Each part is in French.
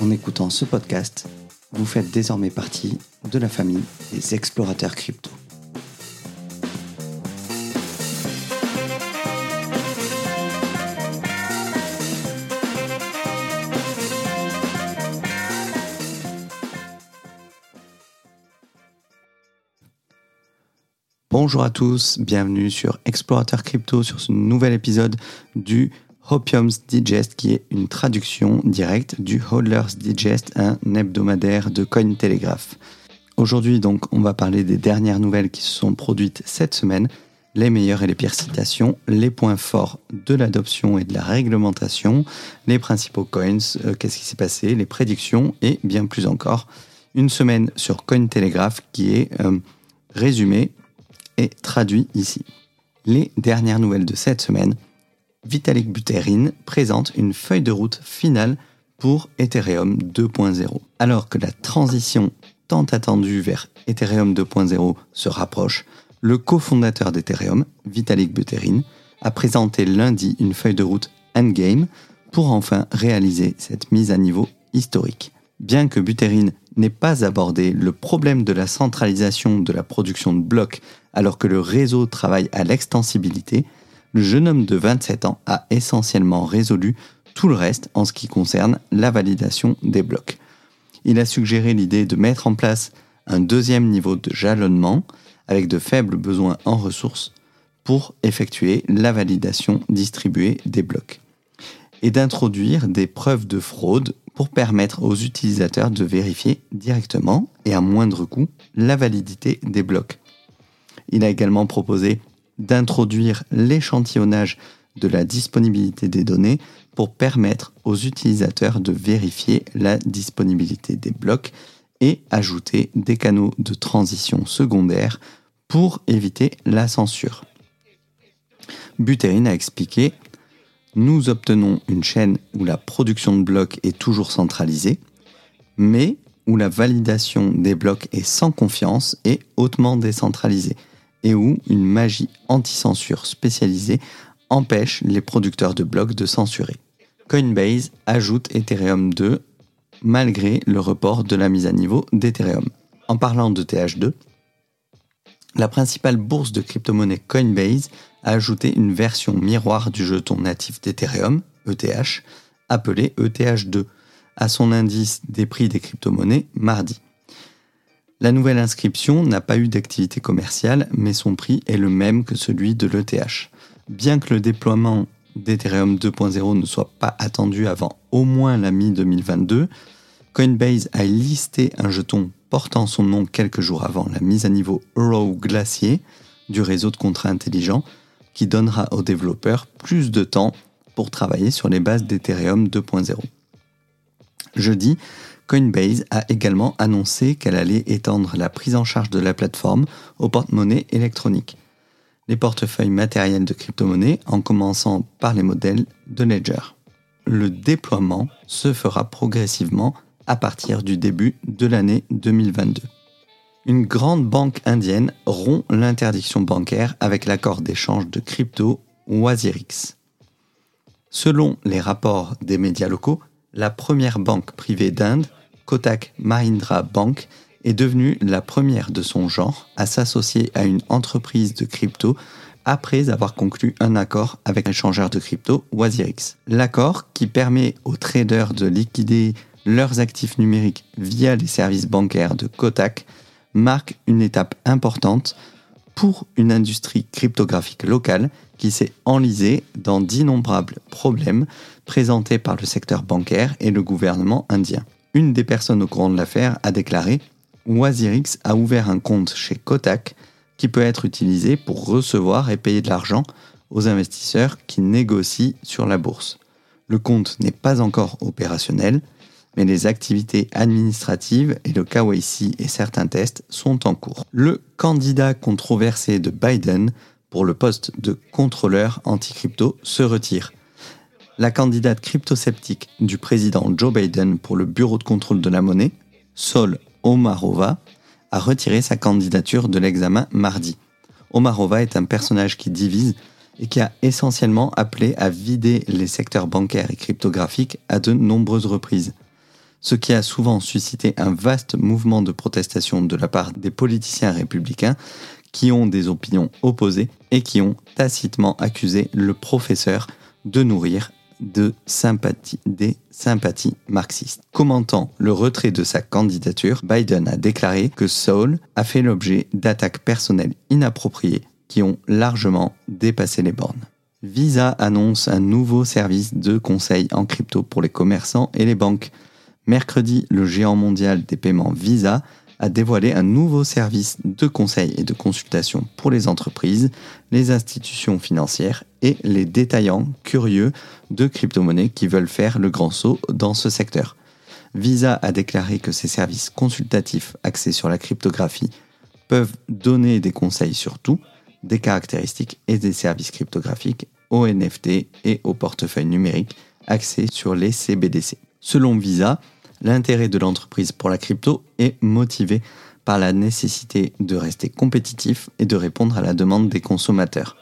En écoutant ce podcast, vous faites désormais partie de la famille des explorateurs crypto. Bonjour à tous, bienvenue sur Explorateur Crypto sur ce nouvel épisode du Hopium's Digest, qui est une traduction directe du Hodler's Digest, un hebdomadaire de Cointelegraph. Aujourd'hui, donc, on va parler des dernières nouvelles qui se sont produites cette semaine, les meilleures et les pires citations, les points forts de l'adoption et de la réglementation, les principaux coins, euh, qu'est-ce qui s'est passé, les prédictions et bien plus encore. Une semaine sur Cointelegraph qui est euh, résumée et traduit ici. Les dernières nouvelles de cette semaine, Vitalik Buterin présente une feuille de route finale pour Ethereum 2.0. Alors que la transition tant attendue vers Ethereum 2.0 se rapproche, le cofondateur d'Ethereum, Vitalik Buterin, a présenté lundi une feuille de route endgame pour enfin réaliser cette mise à niveau historique. Bien que Buterin n'ait pas abordé le problème de la centralisation de la production de blocs alors que le réseau travaille à l'extensibilité, le jeune homme de 27 ans a essentiellement résolu tout le reste en ce qui concerne la validation des blocs. Il a suggéré l'idée de mettre en place un deuxième niveau de jalonnement avec de faibles besoins en ressources pour effectuer la validation distribuée des blocs et d'introduire des preuves de fraude pour permettre aux utilisateurs de vérifier directement et à moindre coût la validité des blocs. Il a également proposé d'introduire l'échantillonnage de la disponibilité des données pour permettre aux utilisateurs de vérifier la disponibilité des blocs et ajouter des canaux de transition secondaire pour éviter la censure. Buterin a expliqué Nous obtenons une chaîne où la production de blocs est toujours centralisée, mais où la validation des blocs est sans confiance et hautement décentralisée et où une magie anti-censure spécialisée empêche les producteurs de blocs de censurer. Coinbase ajoute Ethereum 2 malgré le report de la mise à niveau d'Ethereum. En parlant de TH2, la principale bourse de crypto-monnaie Coinbase a ajouté une version miroir du jeton natif d'Ethereum, ETH, appelé ETH2, à son indice des prix des crypto-monnaies mardi. La nouvelle inscription n'a pas eu d'activité commerciale, mais son prix est le même que celui de l'ETH. Bien que le déploiement d'Ethereum 2.0 ne soit pas attendu avant au moins la mi-2022, Coinbase a listé un jeton portant son nom quelques jours avant la mise à niveau Euro Glacier du réseau de contrats intelligents qui donnera aux développeurs plus de temps pour travailler sur les bases d'Ethereum 2.0. Jeudi, Coinbase a également annoncé qu'elle allait étendre la prise en charge de la plateforme aux porte-monnaies électroniques, les portefeuilles matériels de crypto-monnaies en commençant par les modèles de Ledger. Le déploiement se fera progressivement à partir du début de l'année 2022. Une grande banque indienne rompt l'interdiction bancaire avec l'accord d'échange de crypto Wazirix. Selon les rapports des médias locaux, la première banque privée d'Inde, Kotak Mahindra Bank, est devenue la première de son genre à s'associer à une entreprise de crypto après avoir conclu un accord avec l'échangeur de crypto Wazirix. L'accord, qui permet aux traders de liquider leurs actifs numériques via les services bancaires de Kotak, marque une étape importante pour une industrie cryptographique locale qui s'est enlisée dans d'innombrables problèmes présentés par le secteur bancaire et le gouvernement indien. Une des personnes au courant de l'affaire a déclaré Wazirix a ouvert un compte chez Kotak qui peut être utilisé pour recevoir et payer de l'argent aux investisseurs qui négocient sur la bourse. Le compte n'est pas encore opérationnel, mais les activités administratives et le KYC et certains tests sont en cours. Le candidat controversé de Biden pour le poste de contrôleur anti-crypto se retire. La candidate crypto-sceptique du président Joe Biden pour le bureau de contrôle de la monnaie, Sol Omarova, a retiré sa candidature de l'examen mardi. Omarova est un personnage qui divise et qui a essentiellement appelé à vider les secteurs bancaires et cryptographiques à de nombreuses reprises ce qui a souvent suscité un vaste mouvement de protestation de la part des politiciens républicains qui ont des opinions opposées et qui ont tacitement accusé le professeur de nourrir des sympathies marxistes. Commentant le retrait de sa candidature, Biden a déclaré que Saul a fait l'objet d'attaques personnelles inappropriées qui ont largement dépassé les bornes. Visa annonce un nouveau service de conseil en crypto pour les commerçants et les banques. Mercredi, le géant mondial des paiements Visa a dévoilé un nouveau service de conseil et de consultation pour les entreprises, les institutions financières et les détaillants curieux de crypto-monnaies qui veulent faire le grand saut dans ce secteur. Visa a déclaré que ces services consultatifs axés sur la cryptographie peuvent donner des conseils sur tout, des caractéristiques et des services cryptographiques aux NFT et aux portefeuilles numériques axés sur les CBDC. Selon Visa, L'intérêt de l'entreprise pour la crypto est motivé par la nécessité de rester compétitif et de répondre à la demande des consommateurs.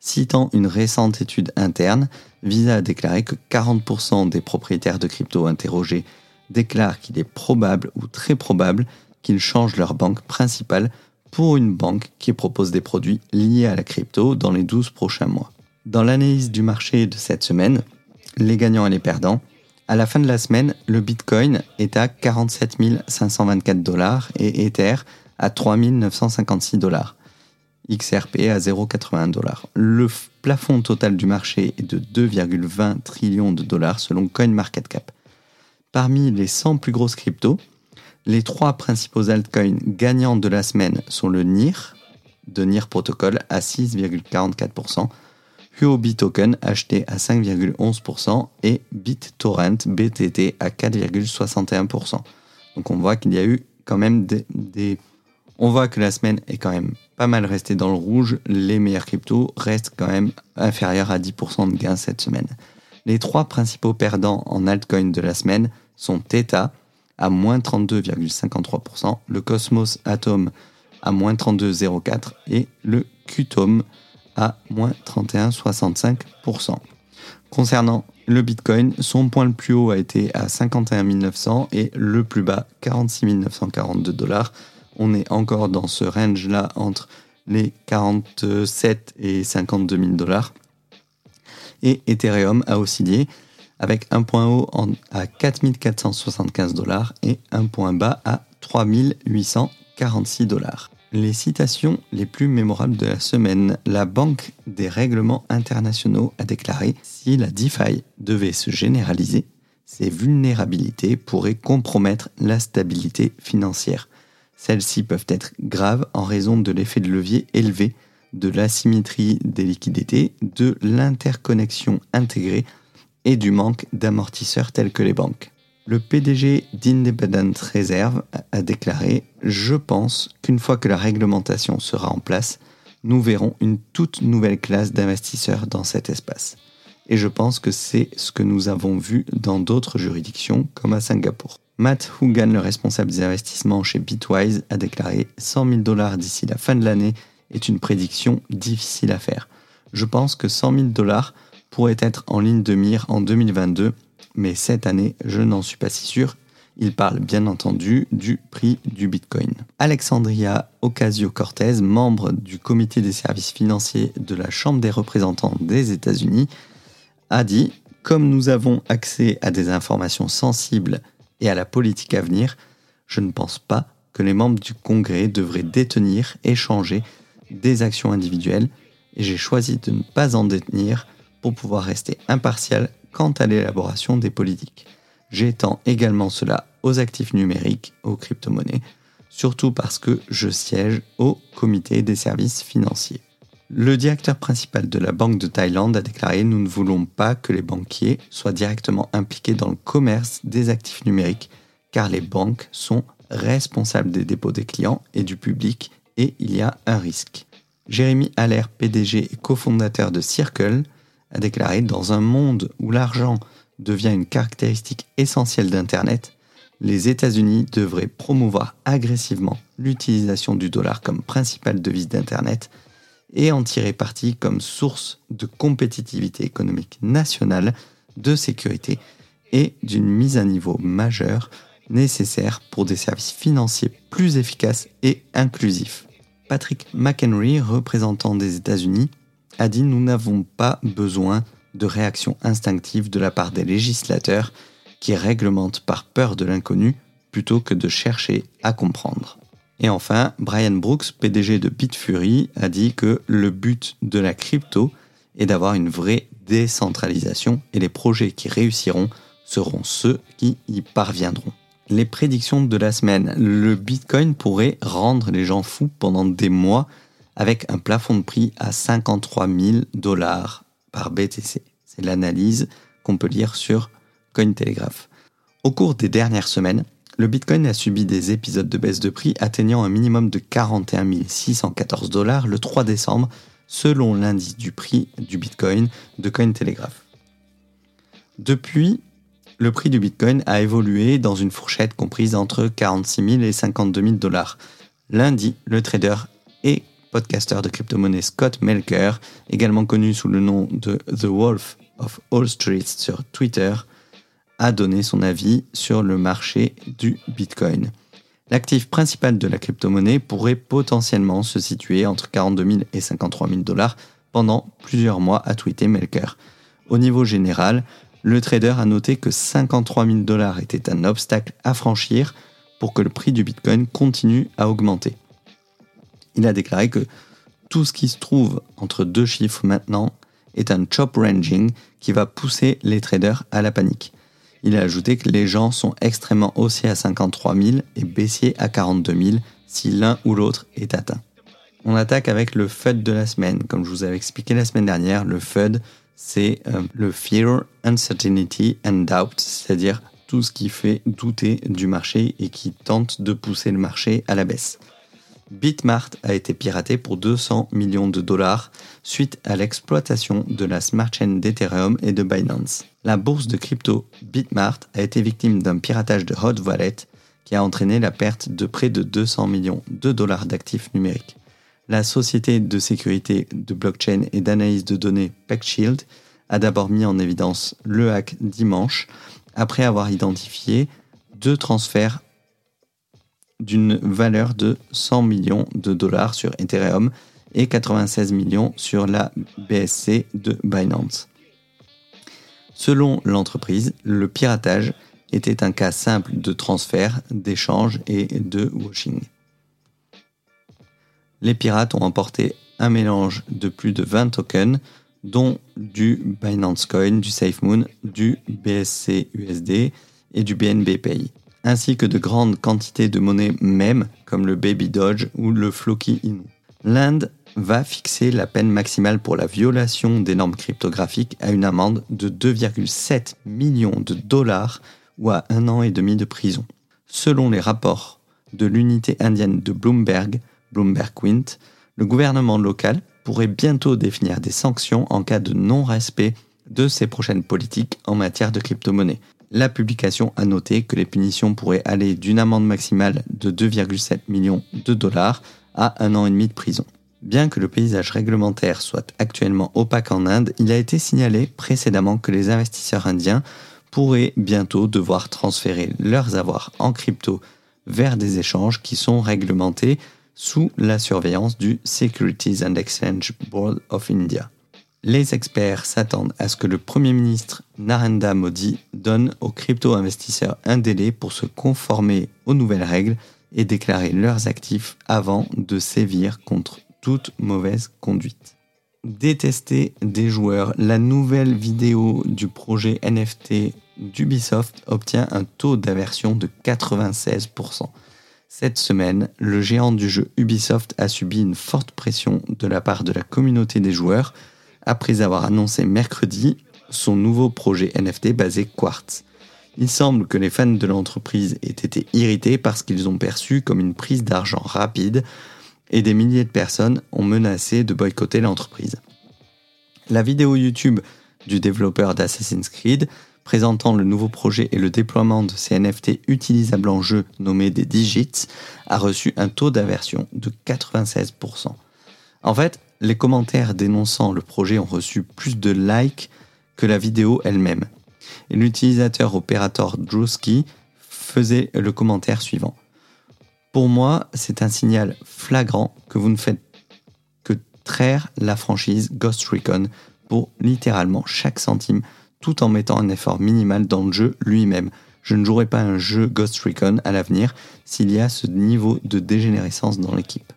Citant une récente étude interne, Visa a déclaré que 40% des propriétaires de crypto interrogés déclarent qu'il est probable ou très probable qu'ils changent leur banque principale pour une banque qui propose des produits liés à la crypto dans les 12 prochains mois. Dans l'analyse du marché de cette semaine, les gagnants et les perdants, à la fin de la semaine, le Bitcoin est à 47 524 dollars et Ether à 3 956 dollars. XRP à 0,81 dollars. Le plafond total du marché est de 2,20 trillions de dollars selon CoinMarketCap. Parmi les 100 plus grosses cryptos, les trois principaux altcoins gagnants de la semaine sont le NIR, de NIR Protocol à 6,44%, Huobi Token acheté à 5,11% et BitTorrent BTT à 4,61%. Donc on voit qu'il y a eu quand même des, On voit que la semaine est quand même pas mal restée dans le rouge. Les meilleurs cryptos restent quand même inférieurs à 10% de gains cette semaine. Les trois principaux perdants en altcoin de la semaine sont Theta à moins 32,53%, le Cosmos Atom à moins 32,04% et le Qtom à moins 31,65%. Concernant le Bitcoin, son point le plus haut a été à 51 900 et le plus bas 46 942 dollars. On est encore dans ce range-là entre les 47 et 52 000 dollars. Et Ethereum a oscillé avec un point haut à 4475 dollars et un point bas à 3846 dollars. Les citations les plus mémorables de la semaine. La Banque des règlements internationaux a déclaré si la DeFi devait se généraliser, ces vulnérabilités pourraient compromettre la stabilité financière. Celles-ci peuvent être graves en raison de l'effet de levier élevé, de l'asymétrie des liquidités, de l'interconnexion intégrée et du manque d'amortisseurs tels que les banques. Le PDG d'Independent Reserve a déclaré Je pense qu'une fois que la réglementation sera en place, nous verrons une toute nouvelle classe d'investisseurs dans cet espace. Et je pense que c'est ce que nous avons vu dans d'autres juridictions, comme à Singapour. Matt Hougan, le responsable des investissements chez Bitwise, a déclaré 100 000 dollars d'ici la fin de l'année est une prédiction difficile à faire. Je pense que 100 000 dollars pourraient être en ligne de mire en 2022 mais cette année, je n'en suis pas si sûr. Il parle bien entendu du prix du Bitcoin. Alexandria Ocasio-Cortez, membre du comité des services financiers de la Chambre des représentants des États-Unis, a dit Comme nous avons accès à des informations sensibles et à la politique à venir, je ne pense pas que les membres du Congrès devraient détenir, échanger des actions individuelles, et j'ai choisi de ne pas en détenir pour pouvoir rester impartial quant à l'élaboration des politiques. J'étends également cela aux actifs numériques, aux crypto-monnaies, surtout parce que je siège au comité des services financiers. Le directeur principal de la Banque de Thaïlande a déclaré Nous ne voulons pas que les banquiers soient directement impliqués dans le commerce des actifs numériques, car les banques sont responsables des dépôts des clients et du public, et il y a un risque. Jérémy Allaire, PDG et cofondateur de Circle, a déclaré Dans un monde où l'argent devient une caractéristique essentielle d'Internet, les États-Unis devraient promouvoir agressivement l'utilisation du dollar comme principale devise d'Internet et en tirer parti comme source de compétitivité économique nationale, de sécurité et d'une mise à niveau majeure nécessaire pour des services financiers plus efficaces et inclusifs. Patrick McHenry, représentant des États-Unis, a dit Nous n'avons pas besoin de réaction instinctive de la part des législateurs qui réglementent par peur de l'inconnu plutôt que de chercher à comprendre. Et enfin, Brian Brooks, PDG de Bitfury, a dit que le but de la crypto est d'avoir une vraie décentralisation et les projets qui réussiront seront ceux qui y parviendront. Les prédictions de la semaine. Le Bitcoin pourrait rendre les gens fous pendant des mois avec un plafond de prix à 53 000 dollars par BTC. C'est l'analyse qu'on peut lire sur Cointelegraph. Au cours des dernières semaines, le Bitcoin a subi des épisodes de baisse de prix atteignant un minimum de 41 614 dollars le 3 décembre, selon l'indice du prix du Bitcoin de Cointelegraph. Depuis, le prix du Bitcoin a évolué dans une fourchette comprise entre 46 000 et 52 000 dollars. Lundi, le trader et podcaster de crypto-monnaie Scott Melker, également connu sous le nom de The Wolf of All Streets sur Twitter, a donné son avis sur le marché du Bitcoin. L'actif principal de la crypto-monnaie pourrait potentiellement se situer entre 42 000 et 53 000 dollars pendant plusieurs mois, a tweeté Melker. Au niveau général, le trader a noté que 53 000 dollars était un obstacle à franchir pour que le prix du Bitcoin continue à augmenter. Il a déclaré que tout ce qui se trouve entre deux chiffres maintenant est un chop ranging qui va pousser les traders à la panique. Il a ajouté que les gens sont extrêmement haussiers à 53 000 et baissiers à 42 000 si l'un ou l'autre est atteint. On attaque avec le FUD de la semaine. Comme je vous avais expliqué la semaine dernière, le FUD, c'est euh, le Fear, Uncertainty and Doubt, c'est-à-dire tout ce qui fait douter du marché et qui tente de pousser le marché à la baisse. Bitmart a été piraté pour 200 millions de dollars suite à l'exploitation de la smart chain d'Ethereum et de Binance. La bourse de crypto Bitmart a été victime d'un piratage de Hot Wallet qui a entraîné la perte de près de 200 millions de dollars d'actifs numériques. La société de sécurité de blockchain et d'analyse de données PackShield a d'abord mis en évidence le hack dimanche après avoir identifié deux transferts d'une valeur de 100 millions de dollars sur Ethereum et 96 millions sur la BSC de Binance. Selon l'entreprise, le piratage était un cas simple de transfert, d'échange et de washing. Les pirates ont emporté un mélange de plus de 20 tokens, dont du Binance Coin, du SafeMoon, du BSC USD et du BNB Pay ainsi que de grandes quantités de monnaie même, comme le Baby Dodge ou le Floki Inu. L'Inde va fixer la peine maximale pour la violation des normes cryptographiques à une amende de 2,7 millions de dollars ou à un an et demi de prison. Selon les rapports de l'unité indienne de Bloomberg, Bloomberg Quint, le gouvernement local pourrait bientôt définir des sanctions en cas de non-respect de ses prochaines politiques en matière de crypto-monnaie. La publication a noté que les punitions pourraient aller d'une amende maximale de 2,7 millions de dollars à un an et demi de prison. Bien que le paysage réglementaire soit actuellement opaque en Inde, il a été signalé précédemment que les investisseurs indiens pourraient bientôt devoir transférer leurs avoirs en crypto vers des échanges qui sont réglementés sous la surveillance du Securities and Exchange Board of India. Les experts s'attendent à ce que le Premier ministre Narendra Modi donne aux crypto-investisseurs un délai pour se conformer aux nouvelles règles et déclarer leurs actifs avant de sévir contre toute mauvaise conduite. Détester des joueurs, la nouvelle vidéo du projet NFT d'Ubisoft obtient un taux d'aversion de 96%. Cette semaine, le géant du jeu Ubisoft a subi une forte pression de la part de la communauté des joueurs après avoir annoncé mercredi son nouveau projet NFT basé Quartz. Il semble que les fans de l'entreprise aient été irrités parce qu'ils ont perçu comme une prise d'argent rapide et des milliers de personnes ont menacé de boycotter l'entreprise. La vidéo YouTube du développeur d'Assassin's Creed présentant le nouveau projet et le déploiement de ces NFT utilisables en jeu nommés des Digits a reçu un taux d'aversion de 96%. En fait, les commentaires dénonçant le projet ont reçu plus de likes que la vidéo elle-même. Et l'utilisateur opérateur Drewski faisait le commentaire suivant. Pour moi, c'est un signal flagrant que vous ne faites que traire la franchise Ghost Recon pour littéralement chaque centime tout en mettant un effort minimal dans le jeu lui-même. Je ne jouerai pas un jeu Ghost Recon à l'avenir s'il y a ce niveau de dégénérescence dans l'équipe.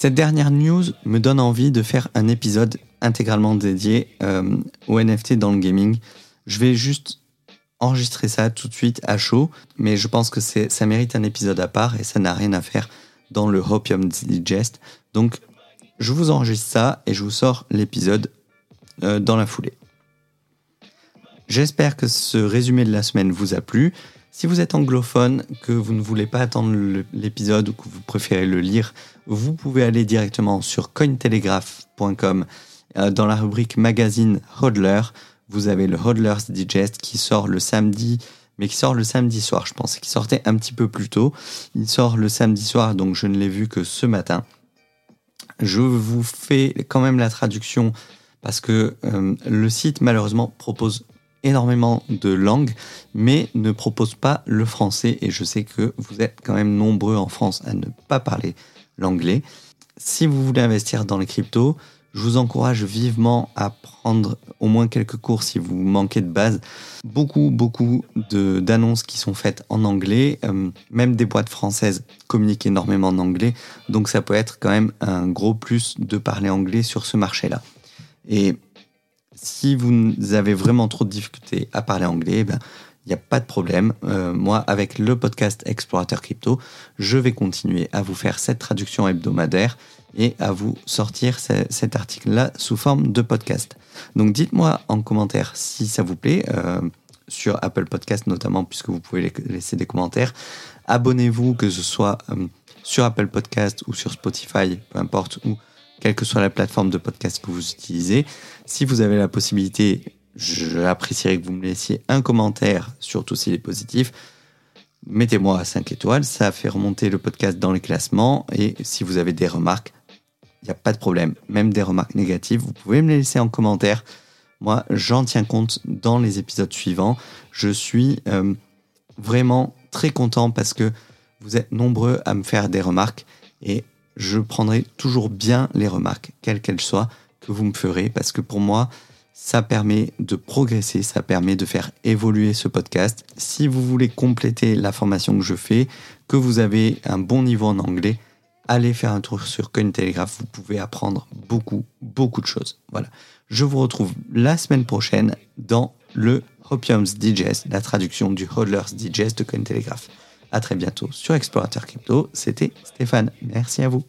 Cette dernière news me donne envie de faire un épisode intégralement dédié euh, au NFT dans le gaming. Je vais juste enregistrer ça tout de suite à chaud, mais je pense que ça mérite un épisode à part et ça n'a rien à faire dans le Hopium Digest. Donc, je vous enregistre ça et je vous sors l'épisode euh, dans la foulée. J'espère que ce résumé de la semaine vous a plu. Si vous êtes anglophone, que vous ne voulez pas attendre l'épisode ou que vous préférez le lire, vous pouvez aller directement sur cointelegraph.com euh, dans la rubrique magazine Hodler. Vous avez le Hodler's Digest qui sort le samedi, mais qui sort le samedi soir, je pense, qui sortait un petit peu plus tôt. Il sort le samedi soir, donc je ne l'ai vu que ce matin. Je vous fais quand même la traduction parce que euh, le site malheureusement propose énormément de langues, mais ne propose pas le français. Et je sais que vous êtes quand même nombreux en France à ne pas parler l'anglais. Si vous voulez investir dans les cryptos, je vous encourage vivement à prendre au moins quelques cours si vous manquez de base. Beaucoup, beaucoup d'annonces qui sont faites en anglais. Euh, même des boîtes françaises communiquent énormément en anglais. Donc ça peut être quand même un gros plus de parler anglais sur ce marché-là. Et si vous avez vraiment trop de difficultés à parler anglais, ben, il n'y a pas de problème. Euh, moi, avec le podcast Explorateur Crypto, je vais continuer à vous faire cette traduction hebdomadaire et à vous sortir cet article-là sous forme de podcast. Donc dites-moi en commentaire si ça vous plaît, euh, sur Apple Podcast notamment, puisque vous pouvez laisser des commentaires. Abonnez-vous, que ce soit euh, sur Apple Podcast ou sur Spotify, peu importe, ou quelle que soit la plateforme de podcast que vous utilisez. Si vous avez la possibilité, j'apprécierais que vous me laissiez un commentaire, surtout s'il est positif. Mettez-moi 5 étoiles, ça fait remonter le podcast dans les classements. Et si vous avez des remarques, il n'y a pas de problème. Même des remarques négatives, vous pouvez me les laisser en commentaire. Moi, j'en tiens compte dans les épisodes suivants. Je suis euh, vraiment très content parce que vous êtes nombreux à me faire des remarques et je prendrai toujours bien les remarques, quelles qu'elles soient, que vous me ferez, parce que pour moi, ça permet de progresser, ça permet de faire évoluer ce podcast. Si vous voulez compléter la formation que je fais, que vous avez un bon niveau en anglais, allez faire un tour sur Cointelegraph, vous pouvez apprendre beaucoup, beaucoup de choses. Voilà. Je vous retrouve la semaine prochaine dans le Hopium's Digest, la traduction du Hodler's Digest de Cointelegraph. À très bientôt sur Explorateur Crypto. C'était Stéphane. Merci à vous.